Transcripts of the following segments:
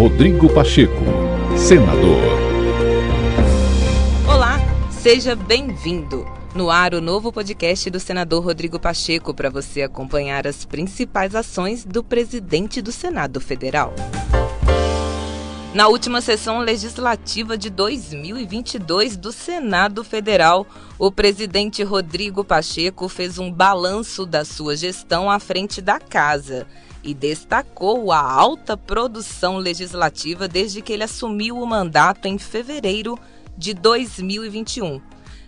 Rodrigo Pacheco, senador. Olá, seja bem-vindo. No ar, o novo podcast do senador Rodrigo Pacheco para você acompanhar as principais ações do presidente do Senado Federal. Na última sessão legislativa de 2022 do Senado Federal, o presidente Rodrigo Pacheco fez um balanço da sua gestão à frente da casa e destacou a alta produção legislativa desde que ele assumiu o mandato em fevereiro de 2021.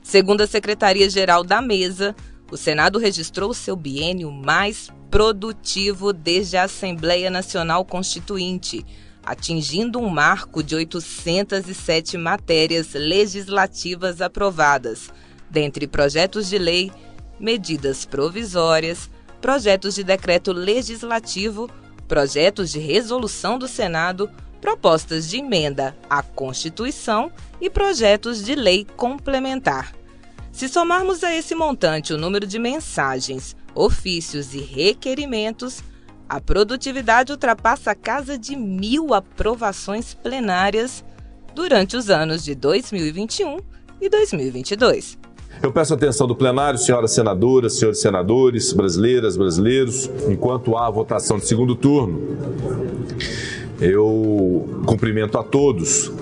Segundo a Secretaria-Geral da Mesa, o Senado registrou seu biênio mais produtivo desde a Assembleia Nacional Constituinte atingindo um marco de 807 matérias legislativas aprovadas, dentre projetos de lei, medidas provisórias, projetos de decreto legislativo, projetos de resolução do Senado, propostas de emenda à Constituição e projetos de lei complementar. Se somarmos a esse montante o número de mensagens, ofícios e requerimentos, a produtividade ultrapassa a casa de mil aprovações plenárias durante os anos de 2021 e 2022. Eu peço atenção do plenário, senhoras senadoras, senhores senadores, brasileiras, brasileiros, enquanto há a votação de segundo turno. Eu cumprimento a todos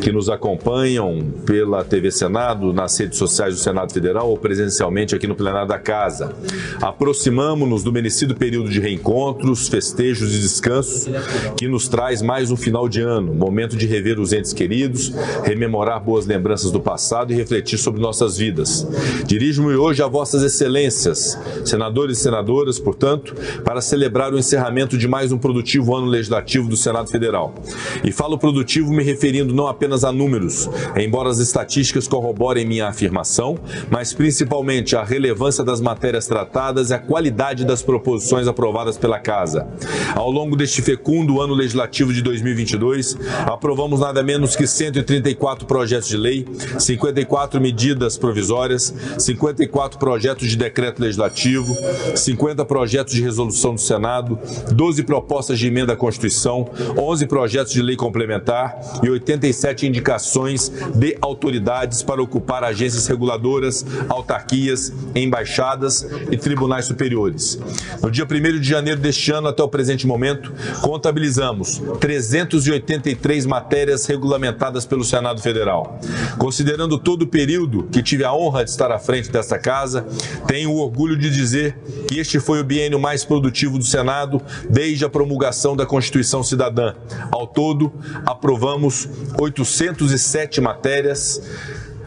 que nos acompanham pela TV Senado, nas redes sociais do Senado Federal ou presencialmente aqui no plenário da Casa. Aproximamos-nos do merecido período de reencontros, festejos e descansos que nos traz mais um final de ano, momento de rever os entes queridos, rememorar boas lembranças do passado e refletir sobre nossas vidas. Dirijo-me hoje a vossas excelências, senadores e senadoras, portanto, para celebrar o encerramento de mais um produtivo ano legislativo do Senado Federal. E falo produtivo me referindo não apenas apenas a números, embora as estatísticas corroborem minha afirmação, mas principalmente a relevância das matérias tratadas e a qualidade das proposições aprovadas pela Casa. Ao longo deste fecundo ano legislativo de 2022, aprovamos nada menos que 134 projetos de lei, 54 medidas provisórias, 54 projetos de decreto legislativo, 50 projetos de resolução do Senado, 12 propostas de emenda à Constituição, 11 projetos de lei complementar e 87 indicações de autoridades para ocupar agências reguladoras, autarquias, embaixadas e tribunais superiores. No dia 1 de janeiro deste ano até o presente momento, contabilizamos 383 matérias regulamentadas pelo Senado Federal. Considerando todo o período que tive a honra de estar à frente desta casa, tenho o orgulho de dizer que este foi o biênio mais produtivo do Senado desde a promulgação da Constituição Cidadã. Ao todo, aprovamos 800 407 matérias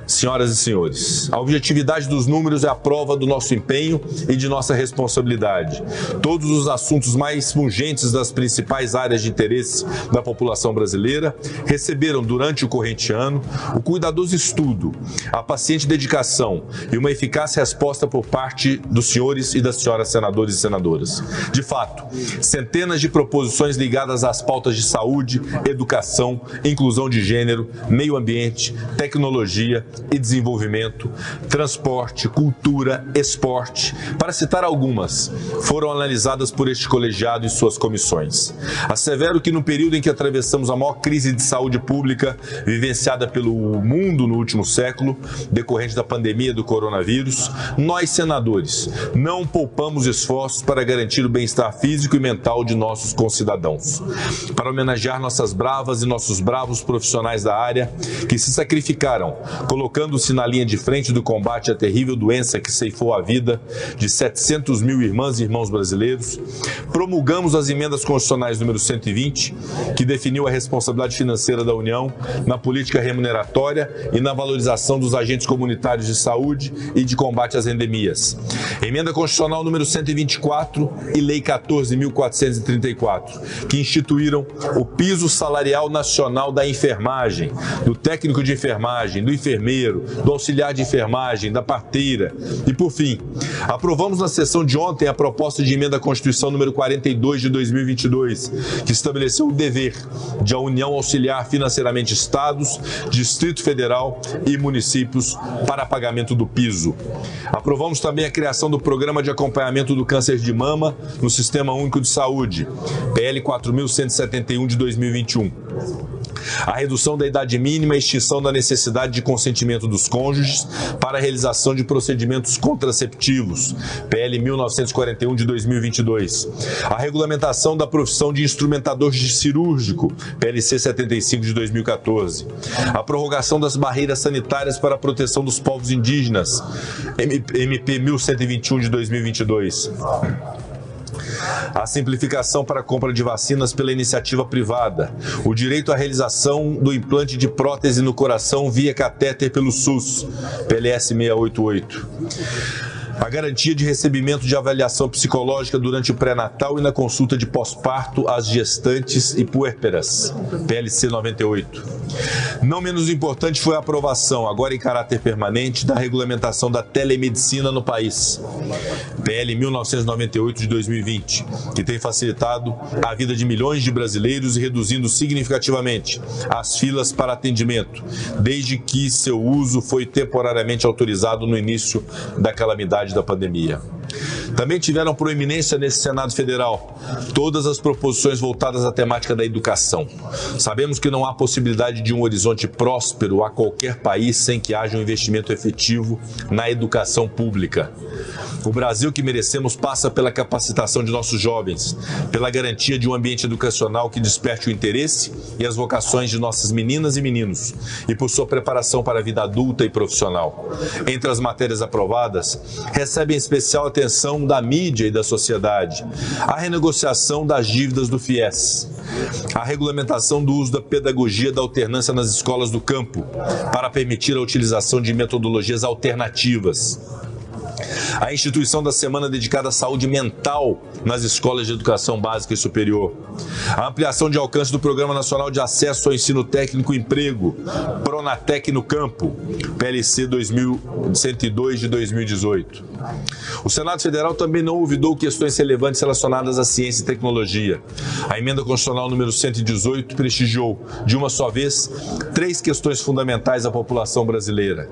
Senhoras e senhores, a objetividade dos números é a prova do nosso empenho e de nossa responsabilidade. Todos os assuntos mais pungentes das principais áreas de interesse da população brasileira receberam durante o corrente ano o cuidadoso estudo, a paciente dedicação e uma eficaz resposta por parte dos senhores e das senhoras senadores e senadoras. De fato, centenas de proposições ligadas às pautas de saúde, educação, inclusão de gênero, meio ambiente, tecnologia, e desenvolvimento, transporte, cultura, esporte, para citar algumas, foram analisadas por este colegiado e suas comissões. Assevero que no período em que atravessamos a maior crise de saúde pública vivenciada pelo mundo no último século, decorrente da pandemia do coronavírus, nós senadores não poupamos esforços para garantir o bem-estar físico e mental de nossos concidadãos. Para homenagear nossas bravas e nossos bravos profissionais da área que se sacrificaram, colocando colocando-se na linha de frente do combate à terrível doença que ceifou a vida de 700 mil irmãs e irmãos brasileiros, promulgamos as emendas constitucionais número 120, que definiu a responsabilidade financeira da União na política remuneratória e na valorização dos agentes comunitários de saúde e de combate às endemias. Emenda constitucional número 124 e lei 14.434, que instituíram o piso salarial nacional da enfermagem, do técnico de enfermagem, do enfermeiro enfermeiro, do auxiliar de enfermagem, da parteira. E por fim, aprovamos na sessão de ontem a proposta de emenda à Constituição número 42 de 2022, que estabeleceu o dever de a União auxiliar financeiramente estados, Distrito Federal e municípios para pagamento do piso. Aprovamos também a criação do Programa de Acompanhamento do Câncer de Mama no Sistema Único de Saúde, PL 4171 de 2021 a redução da idade mínima e extinção da necessidade de consentimento dos cônjuges para a realização de procedimentos contraceptivos, PL 1941 de 2022, a regulamentação da profissão de instrumentador cirúrgico, PLC 75 de 2014, a prorrogação das barreiras sanitárias para a proteção dos povos indígenas, MP 1121 de 2022 a simplificação para a compra de vacinas pela iniciativa privada, o direito à realização do implante de prótese no coração via catéter pelo SUS, PLS 688 a garantia de recebimento de avaliação psicológica durante o pré-natal e na consulta de pós-parto às gestantes e puérperas, PLC 98. Não menos importante foi a aprovação, agora em caráter permanente, da regulamentação da telemedicina no país, PL 1998 de 2020, que tem facilitado a vida de milhões de brasileiros e reduzindo significativamente as filas para atendimento, desde que seu uso foi temporariamente autorizado no início da calamidade da pandemia. Também tiveram proeminência nesse Senado Federal todas as proposições voltadas à temática da educação. Sabemos que não há possibilidade de um horizonte próspero a qualquer país sem que haja um investimento efetivo na educação pública. O Brasil que merecemos passa pela capacitação de nossos jovens, pela garantia de um ambiente educacional que desperte o interesse e as vocações de nossas meninas e meninos e por sua preparação para a vida adulta e profissional. Entre as matérias aprovadas, recebem especial atenção da mídia e da sociedade, a renegociação das dívidas do FIES, a regulamentação do uso da pedagogia da alternância nas escolas do campo, para permitir a utilização de metodologias alternativas a instituição da semana dedicada à saúde mental nas escolas de educação básica e superior, a ampliação de alcance do Programa Nacional de Acesso ao Ensino Técnico e Emprego, Pronatec no Campo, PLC 2102 de 2018. O Senado Federal também não ouvidou questões relevantes relacionadas à ciência e tecnologia. A emenda constitucional número 118 prestigiou, de uma só vez, três questões fundamentais à população brasileira.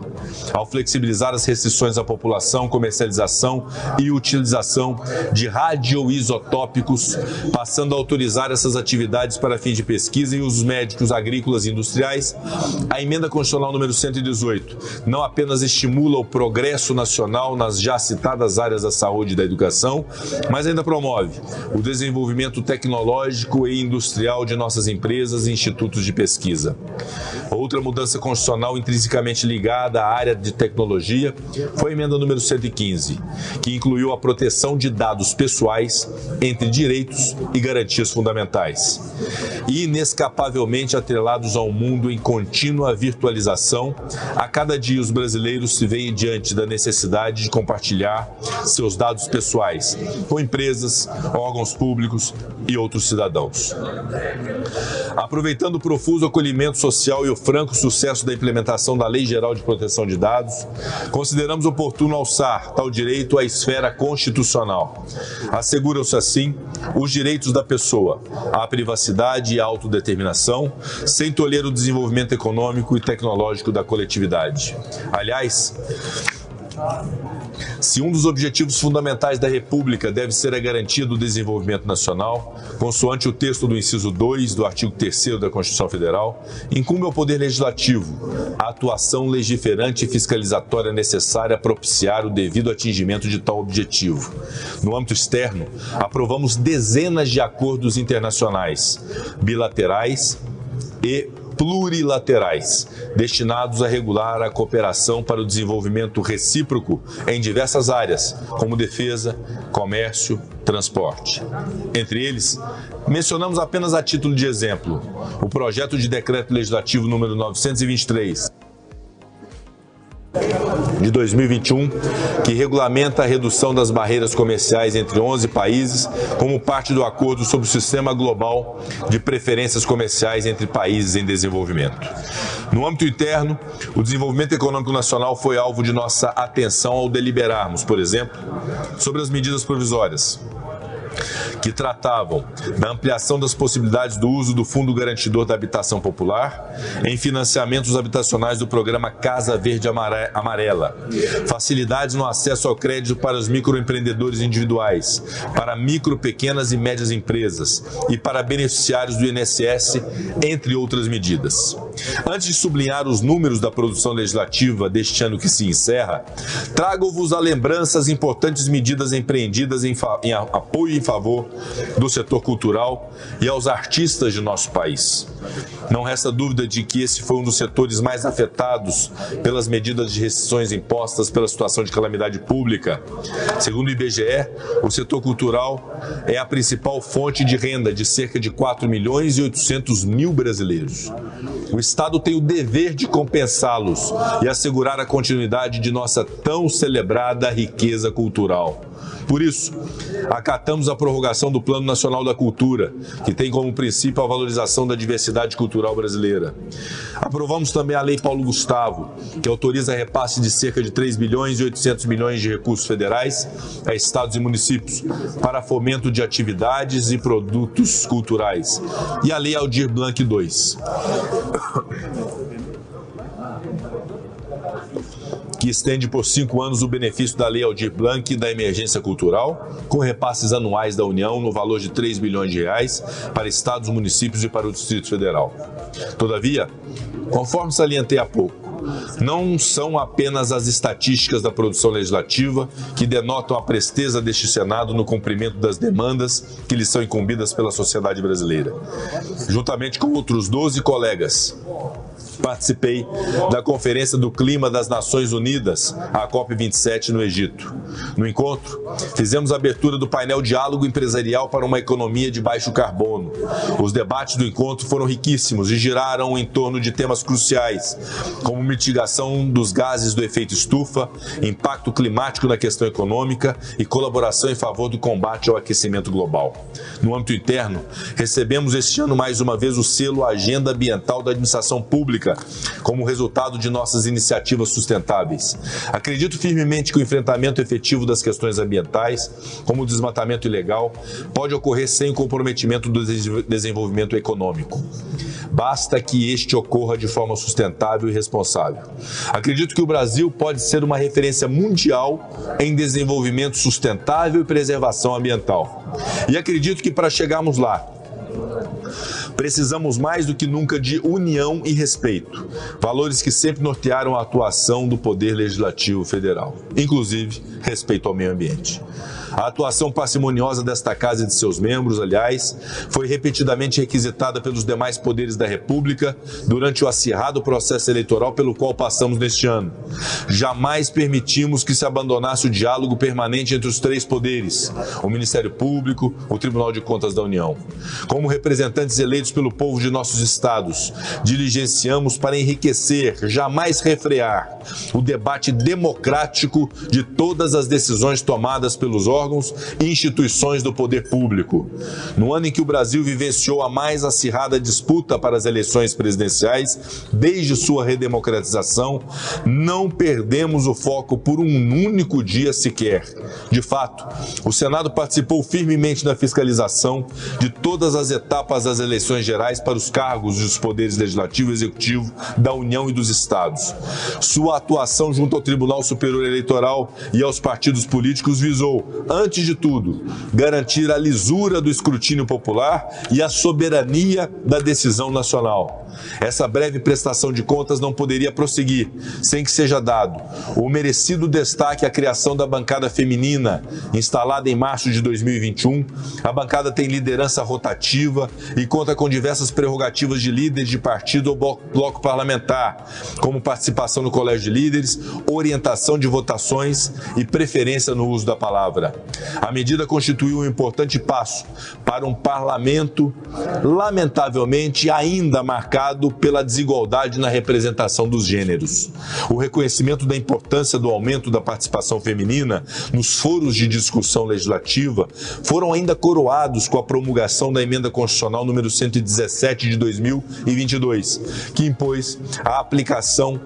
Ao flexibilizar as restrições à população, comercialização e utilização de radioisotópicos, passando a autorizar essas atividades para fins de pesquisa em usos médicos, agrícolas e industriais, a emenda constitucional número 118 não apenas estimula o progresso nacional nas já citadas áreas da saúde e da educação, mas ainda promove o desenvolvimento tecnológico e industrial de nossas empresas e institutos de pesquisa. Outra mudança constitucional intrinsecamente ligada à área de tecnologia foi a emenda número 115, que incluiu a proteção de dados pessoais entre direitos e garantias fundamentais. E inescapavelmente atrelados a um mundo em contínua virtualização, a cada dia os brasileiros se veem diante da necessidade de compartilhar seus dados pessoais com empresas, órgãos públicos e outros cidadãos. Aproveitando o profuso acolhimento social e o franco sucesso da implementação da Lei Geral de Proteção de Dados, consideramos oportuno alçar tal direito à esfera constitucional. Asseguram-se assim os direitos da pessoa à privacidade e à autodeterminação, sem tolher o desenvolvimento econômico e tecnológico da coletividade. Aliás, se um dos objetivos fundamentais da República deve ser a garantia do desenvolvimento nacional, consoante o texto do inciso 2 do artigo 3 da Constituição Federal, incumbe ao Poder Legislativo a atuação legiferante e fiscalizatória necessária a propiciar o devido atingimento de tal objetivo. No âmbito externo, aprovamos dezenas de acordos internacionais, bilaterais e plurilaterais, destinados a regular a cooperação para o desenvolvimento recíproco em diversas áreas, como defesa, comércio, transporte. Entre eles, mencionamos apenas a título de exemplo o projeto de decreto legislativo número 923 de 2021, que regulamenta a redução das barreiras comerciais entre 11 países, como parte do acordo sobre o sistema global de preferências comerciais entre países em desenvolvimento. No âmbito interno, o desenvolvimento econômico nacional foi alvo de nossa atenção ao deliberarmos, por exemplo, sobre as medidas provisórias que tratavam da ampliação das possibilidades do uso do Fundo Garantidor da Habitação Popular em financiamentos habitacionais do programa Casa Verde Amarela, facilidades no acesso ao crédito para os microempreendedores individuais, para micro, pequenas e médias empresas e para beneficiários do INSS, entre outras medidas. Antes de sublinhar os números da produção legislativa deste ano que se encerra, trago-vos a lembrança as importantes medidas empreendidas em, em apoio e favor do setor cultural e aos artistas de nosso país. Não resta dúvida de que esse foi um dos setores mais afetados pelas medidas de restrições impostas pela situação de calamidade pública. Segundo o IBGE, o setor cultural é a principal fonte de renda de cerca de 4 milhões e 800 mil brasileiros. O Estado tem o dever de compensá-los e assegurar a continuidade de nossa tão celebrada riqueza cultural. Por isso, acatamos a prorrogação do Plano Nacional da Cultura, que tem como princípio a valorização da diversidade cultural brasileira. Aprovamos também a Lei Paulo Gustavo, que autoriza repasse de cerca de 3 bilhões e 800 milhões de recursos federais a estados e municípios para fomento de atividades e produtos culturais. E a Lei Aldir Blanc II que estende por cinco anos o benefício da Lei Aldir Blanc da emergência cultural, com repasses anuais da União no valor de 3 bilhões de reais para estados, municípios e para o Distrito Federal. Todavia, conforme salientei há pouco, não são apenas as estatísticas da produção legislativa que denotam a presteza deste Senado no cumprimento das demandas que lhe são incumbidas pela sociedade brasileira. Juntamente com outros 12 colegas, participei da Conferência do Clima das Nações Unidas, a COP27 no Egito. No encontro, fizemos a abertura do painel Diálogo Empresarial para uma Economia de Baixo Carbono. Os debates do encontro foram riquíssimos e giraram em torno de temas cruciais, como mitigação dos gases do efeito estufa, impacto climático na questão econômica e colaboração em favor do combate ao aquecimento global. No âmbito interno, recebemos este ano mais uma vez o selo Agenda Ambiental da Administração Pública como resultado de nossas iniciativas sustentáveis. Acredito firmemente que o enfrentamento efetivo das questões ambientais, como o desmatamento ilegal, pode ocorrer sem o comprometimento do desenvolvimento econômico. Basta que este ocorra de forma sustentável e responsável. Acredito que o Brasil pode ser uma referência mundial em desenvolvimento sustentável e preservação ambiental. E acredito que para chegarmos lá, Precisamos mais do que nunca de união e respeito, valores que sempre nortearam a atuação do Poder Legislativo Federal, inclusive respeito ao meio ambiente. A atuação parcimoniosa desta Casa e de seus membros, aliás, foi repetidamente requisitada pelos demais poderes da República durante o acirrado processo eleitoral pelo qual passamos neste ano. Jamais permitimos que se abandonasse o diálogo permanente entre os três poderes, o Ministério Público, o Tribunal de Contas da União. Como representantes eleitos pelo povo de nossos estados, diligenciamos para enriquecer, jamais refrear, o debate democrático de todas as decisões tomadas pelos órgãos órgãos e instituições do poder público. No ano em que o Brasil vivenciou a mais acirrada disputa para as eleições presidenciais desde sua redemocratização, não perdemos o foco por um único dia sequer. De fato, o Senado participou firmemente da fiscalização de todas as etapas das eleições gerais para os cargos dos poderes legislativo e executivo da União e dos Estados. Sua atuação junto ao Tribunal Superior Eleitoral e aos partidos políticos visou, antes de tudo, garantir a lisura do escrutínio popular e a soberania da decisão nacional. Essa breve prestação de contas não poderia prosseguir sem que seja dado o merecido destaque à criação da bancada feminina, instalada em março de 2021. A bancada tem liderança rotativa e conta com diversas prerrogativas de líderes de partido ou bloco parlamentar, como participação no colégio de líderes, orientação de votações e preferência no uso da palavra. A medida constituiu um importante passo para um parlamento lamentavelmente, ainda marcado pela desigualdade na representação dos gêneros. O reconhecimento da importância do aumento da participação feminina nos foros de discussão legislativa foram ainda coroados com a promulgação da emenda constitucional número 117 de 2022, que impôs a aplicação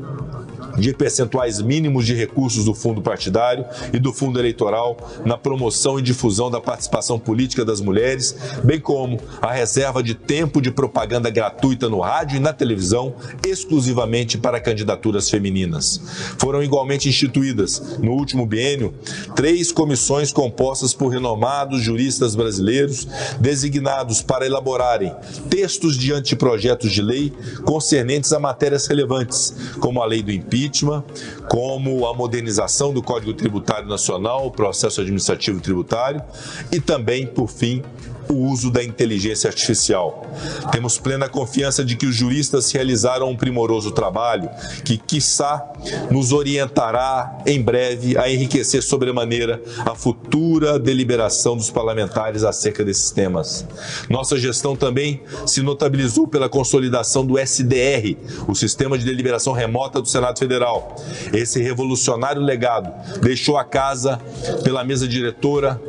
de percentuais mínimos de recursos do fundo partidário e do fundo eleitoral na promoção e difusão da participação política das mulheres, bem como a reserva de tempo de propaganda gratuita no rádio e na televisão, exclusivamente para candidaturas femininas. Foram igualmente instituídas, no último biênio, três comissões compostas por renomados juristas brasileiros, designados para elaborarem textos de anteprojetos de lei concernentes a matérias relevantes, como a lei do impeachment impeachment, como a modernização do Código Tributário Nacional, o processo administrativo tributário e também, por fim, o uso da inteligência artificial. Temos plena confiança de que os juristas realizaram um primoroso trabalho que, quiçá, nos orientará em breve a enriquecer sobremaneira a futura deliberação dos parlamentares acerca desses temas. Nossa gestão também se notabilizou pela consolidação do SDR, o Sistema de Deliberação Remota do Senado Federal. Esse revolucionário legado deixou a casa pela mesa diretora,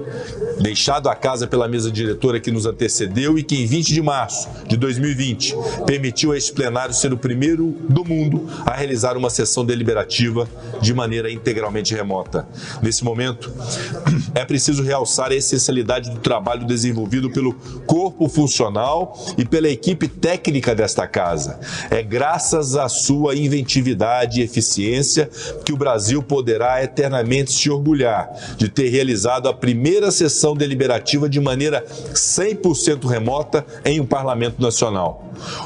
deixado a casa pela mesa diretora que nos antecedeu e que, em 20 de março de 2020, permitiu a este plenário ser o primeiro do mundo a realizar uma sessão deliberativa de maneira integralmente remota. Nesse momento, é preciso realçar a essencialidade do trabalho desenvolvido pelo corpo funcional e pela equipe técnica desta casa. É graças à sua inventividade e eficiência que o Brasil poderá eternamente se orgulhar de ter realizado a primeira sessão deliberativa de maneira 100% remota em um parlamento nacional.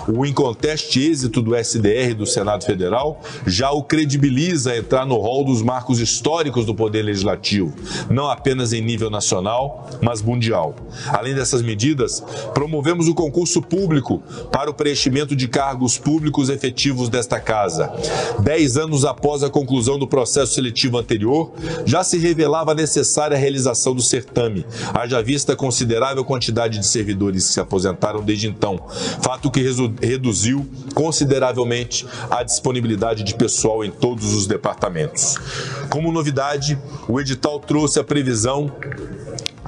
O inconteste êxito do SDR do Senado Federal já o credibiliza a entrar no rol dos marcos históricos do Poder Legislativo, não apenas em nível nacional, mas mundial. Além dessas medidas, promovemos o concurso público para o preenchimento de cargos públicos efetivos desta Casa. Dez anos após a conclusão do processo seletivo anterior, já se revelava necessária a realização do certame, haja vista considerável quantidade de servidores que se aposentaram desde então, fato que reduziu consideravelmente a disponibilidade de pessoal em todos os departamentos. Como novidade, o edital trouxe a previsão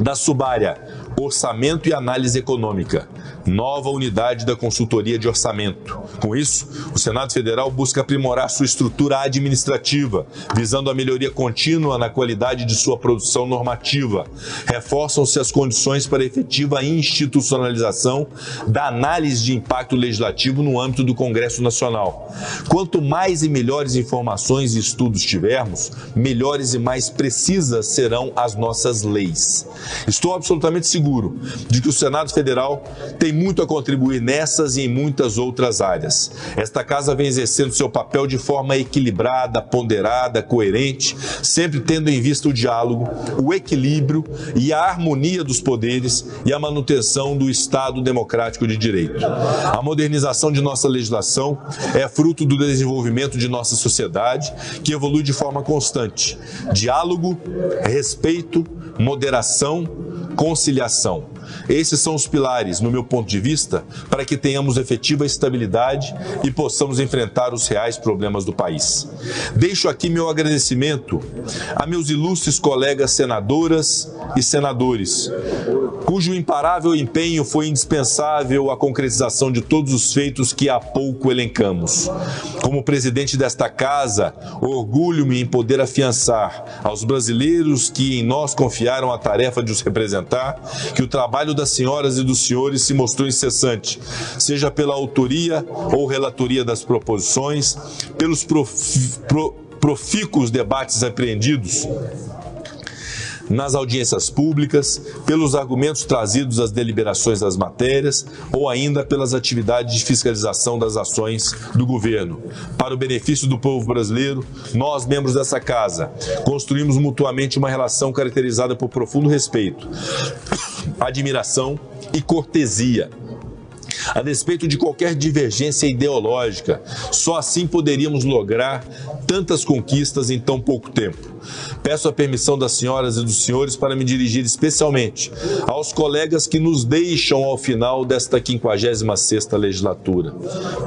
da subárea Orçamento e Análise Econômica, nova unidade da consultoria de orçamento. Com isso, o Senado Federal busca aprimorar sua estrutura administrativa, visando a melhoria contínua na qualidade de sua produção normativa. Reforçam-se as condições para efetiva institucionalização da análise de impacto legislativo no âmbito do Congresso Nacional. Quanto mais e melhores informações e estudos tivermos, melhores e mais precisas serão as nossas leis. Estou absolutamente seguro seguro de que o Senado Federal tem muito a contribuir nessas e em muitas outras áreas. Esta casa vem exercendo seu papel de forma equilibrada, ponderada, coerente, sempre tendo em vista o diálogo, o equilíbrio e a harmonia dos poderes e a manutenção do Estado democrático de direito. A modernização de nossa legislação é fruto do desenvolvimento de nossa sociedade, que evolui de forma constante. Diálogo, respeito, moderação, conciliação. Esses são os pilares, no meu ponto de vista, para que tenhamos efetiva estabilidade e possamos enfrentar os reais problemas do país. Deixo aqui meu agradecimento a meus ilustres colegas senadoras e senadores, cujo imparável empenho foi indispensável à concretização de todos os feitos que há pouco elencamos. Como presidente desta casa, orgulho-me em poder afiançar aos brasileiros que em nós confiaram a tarefa de os representar que o trabalho das senhoras e dos senhores se mostrou incessante, seja pela autoria ou relatoria das proposições, pelos prof, pro, profícuos debates apreendidos nas audiências públicas, pelos argumentos trazidos às deliberações das matérias ou ainda pelas atividades de fiscalização das ações do governo. Para o benefício do povo brasileiro, nós, membros dessa casa, construímos mutuamente uma relação caracterizada por profundo respeito, admiração e cortesia a despeito de qualquer divergência ideológica. Só assim poderíamos lograr tantas conquistas em tão pouco tempo. Peço a permissão das senhoras e dos senhores para me dirigir especialmente aos colegas que nos deixam ao final desta 56ª legislatura.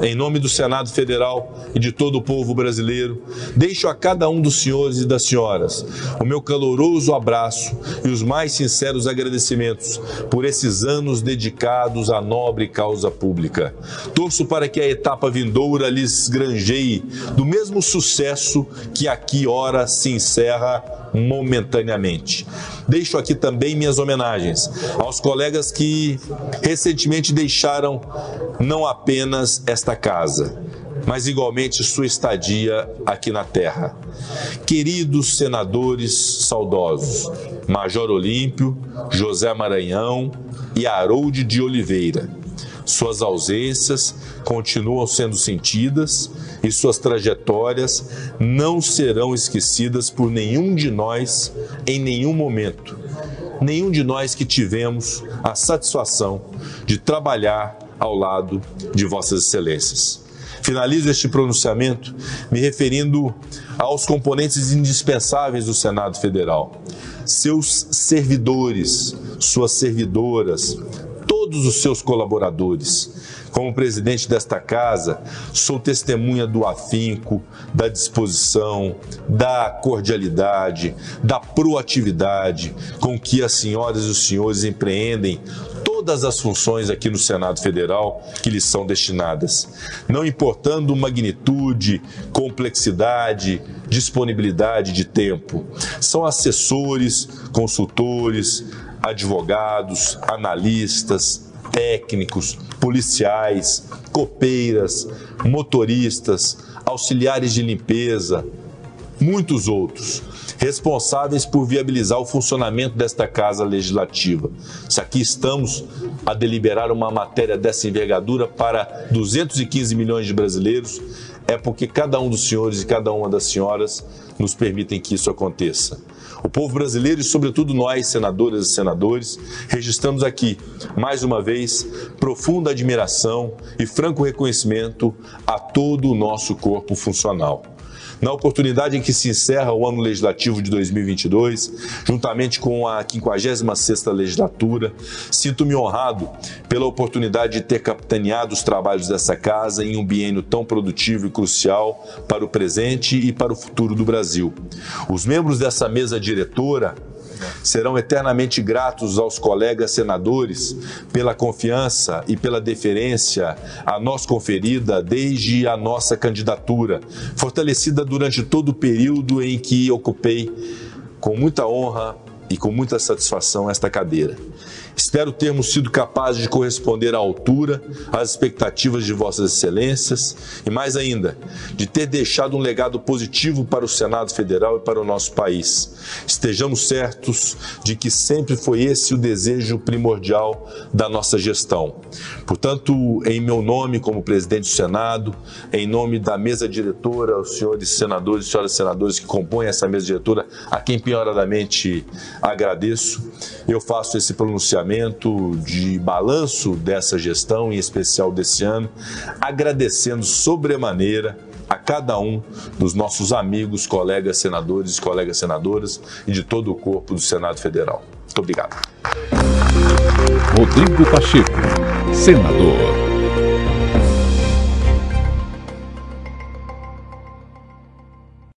Em nome do Senado Federal e de todo o povo brasileiro, deixo a cada um dos senhores e das senhoras o meu caloroso abraço e os mais sinceros agradecimentos por esses anos dedicados à nobre causa pública. Torço para que a etapa vindoura lhes granjeie do mesmo sucesso que aqui ora se encerra momentaneamente. Deixo aqui também minhas homenagens aos colegas que recentemente deixaram não apenas esta casa, mas igualmente sua estadia aqui na terra. Queridos senadores saudosos, Major Olímpio, José Maranhão e Harold de Oliveira, suas ausências continuam sendo sentidas e suas trajetórias não serão esquecidas por nenhum de nós em nenhum momento. Nenhum de nós que tivemos a satisfação de trabalhar ao lado de Vossas Excelências. Finalizo este pronunciamento me referindo aos componentes indispensáveis do Senado Federal, seus servidores, suas servidoras, todos os seus colaboradores. Como presidente desta casa, sou testemunha do afinco, da disposição, da cordialidade, da proatividade com que as senhoras e os senhores empreendem todas as funções aqui no Senado Federal que lhes são destinadas, não importando magnitude, complexidade, disponibilidade de tempo. São assessores, consultores, advogados, analistas, técnicos, policiais, copeiras, motoristas, auxiliares de limpeza, muitos outros, responsáveis por viabilizar o funcionamento desta casa legislativa. Se aqui estamos a deliberar uma matéria dessa envergadura para 215 milhões de brasileiros, é porque cada um dos senhores e cada uma das senhoras nos permitem que isso aconteça. O povo brasileiro e, sobretudo, nós, senadoras e senadores, registramos aqui, mais uma vez, profunda admiração e franco reconhecimento a todo o nosso corpo funcional na oportunidade em que se encerra o ano legislativo de 2022, juntamente com a 56ª legislatura, sinto-me honrado pela oportunidade de ter capitaneado os trabalhos dessa casa em um biênio tão produtivo e crucial para o presente e para o futuro do Brasil. Os membros dessa mesa diretora serão eternamente gratos aos colegas senadores pela confiança e pela deferência a nós conferida desde a nossa candidatura, fortalecida durante todo o período em que ocupei com muita honra e com muita satisfação esta cadeira. Espero termos sido capazes de corresponder à altura às expectativas de Vossas Excelências e, mais ainda, de ter deixado um legado positivo para o Senado Federal e para o nosso país. Estejamos certos de que sempre foi esse o desejo primordial da nossa gestão. Portanto, em meu nome, como presidente do Senado, em nome da mesa diretora, os senhores senadores e senhoras senadores que compõem essa mesa diretora, a quem pioradamente agradeço, eu faço esse pronunciamento de balanço dessa gestão, em especial desse ano, agradecendo sobremaneira a cada um dos nossos amigos, colegas senadores colegas senadoras e de todo o corpo do Senado Federal. Muito obrigado. Rodrigo Pacheco, senador.